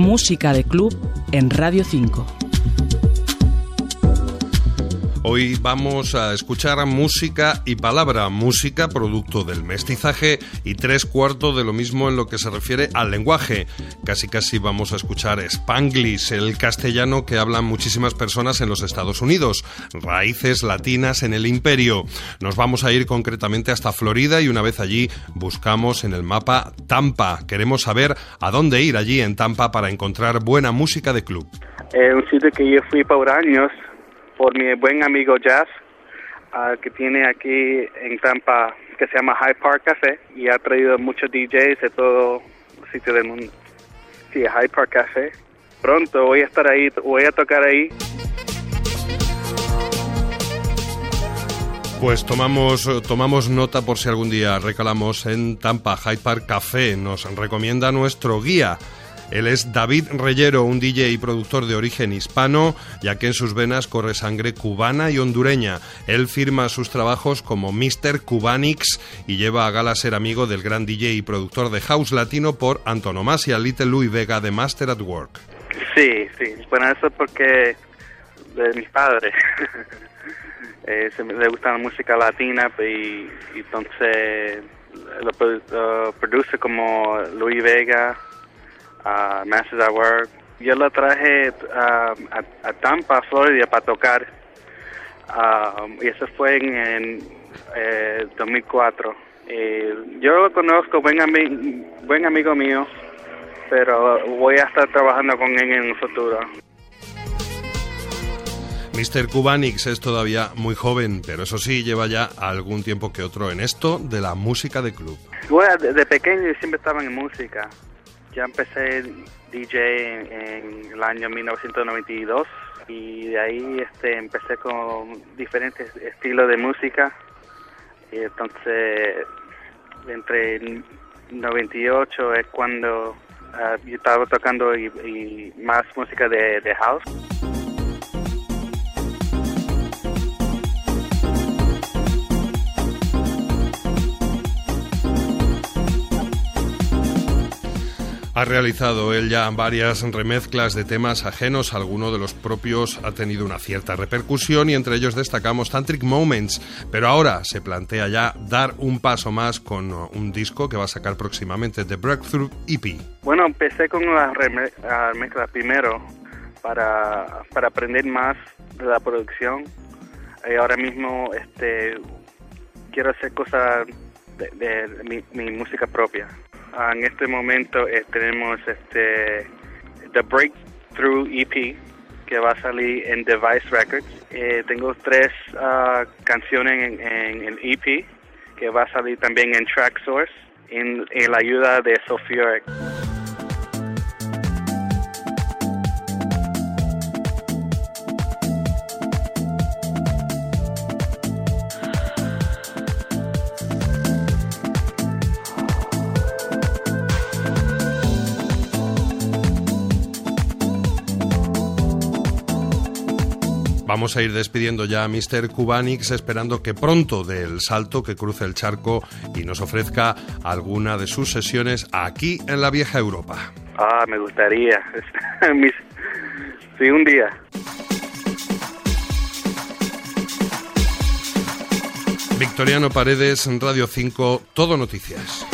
Música de Club en Radio 5. Hoy vamos a escuchar música y palabra, música producto del mestizaje y tres cuartos de lo mismo en lo que se refiere al lenguaje. Casi casi vamos a escuchar Spanglish, el castellano que hablan muchísimas personas en los Estados Unidos, raíces latinas en el imperio. Nos vamos a ir concretamente hasta Florida y una vez allí buscamos en el mapa Tampa. Queremos saber a dónde ir allí en Tampa para encontrar buena música de club. Eh, un sitio que yo fui por años por mi buen amigo Jazz, uh, que tiene aquí en Tampa, que se llama High Park Café, y ha traído muchos DJs de todo sitio del mundo. Sí, High Park Café. Pronto voy a estar ahí, voy a tocar ahí. Pues tomamos, tomamos nota por si algún día recalamos en Tampa High Park Café. Nos recomienda nuestro guía. Él es David Reyero, un DJ y productor de origen hispano, ya que en sus venas corre sangre cubana y hondureña. Él firma sus trabajos como Mr. Cubanix y lleva a gala ser amigo del gran DJ y productor de house latino por antonomasia, Little Louis Vega de Master at Work. Sí, sí. Bueno, eso porque de mis padres. eh, le gusta la música latina y, y entonces lo, produce como Louis Vega, a Masters at Work. Yo lo traje a, a, Tampa, Florida, para tocar. y eso fue en, en eh, 2004. yo lo conozco, buen, ami buen amigo mío, pero voy a estar trabajando con él en el futuro. Mr. Cubanix es todavía muy joven, pero eso sí, lleva ya algún tiempo que otro en esto de la música de club. Bueno, de pequeño siempre estaba en música. Ya empecé DJ en, el año 1992 y de ahí este empecé con diferentes estilos de música y entonces entre 98 es cuando uh, yo estaba tocando más música de house. Ha realizado él ya varias remezclas de temas ajenos, alguno de los propios ha tenido una cierta repercusión y entre ellos destacamos Tantric Moments, pero ahora se plantea ya dar un paso más con un disco que va a sacar próximamente, The Breakthrough EP. Bueno, empecé con la remezcla primero para, para aprender más de la producción y ahora mismo este quiero hacer cosas de, de mi, mi música propia. Ah, en este momento eh, tenemos este The Breakthrough EP que va a salir en Device Records. Eh, tengo tres uh, canciones en, en, el EP que va a salir también en Track Source en, en la ayuda de Sophia. Vamos a ir despidiendo ya a Mr. Cubanix, esperando que pronto dé el salto, que cruce el charco y nos ofrezca alguna de sus sesiones aquí en la vieja Europa. Ah, me gustaría. sí, un día. Victoriano Paredes, Radio 5, Todo Noticias.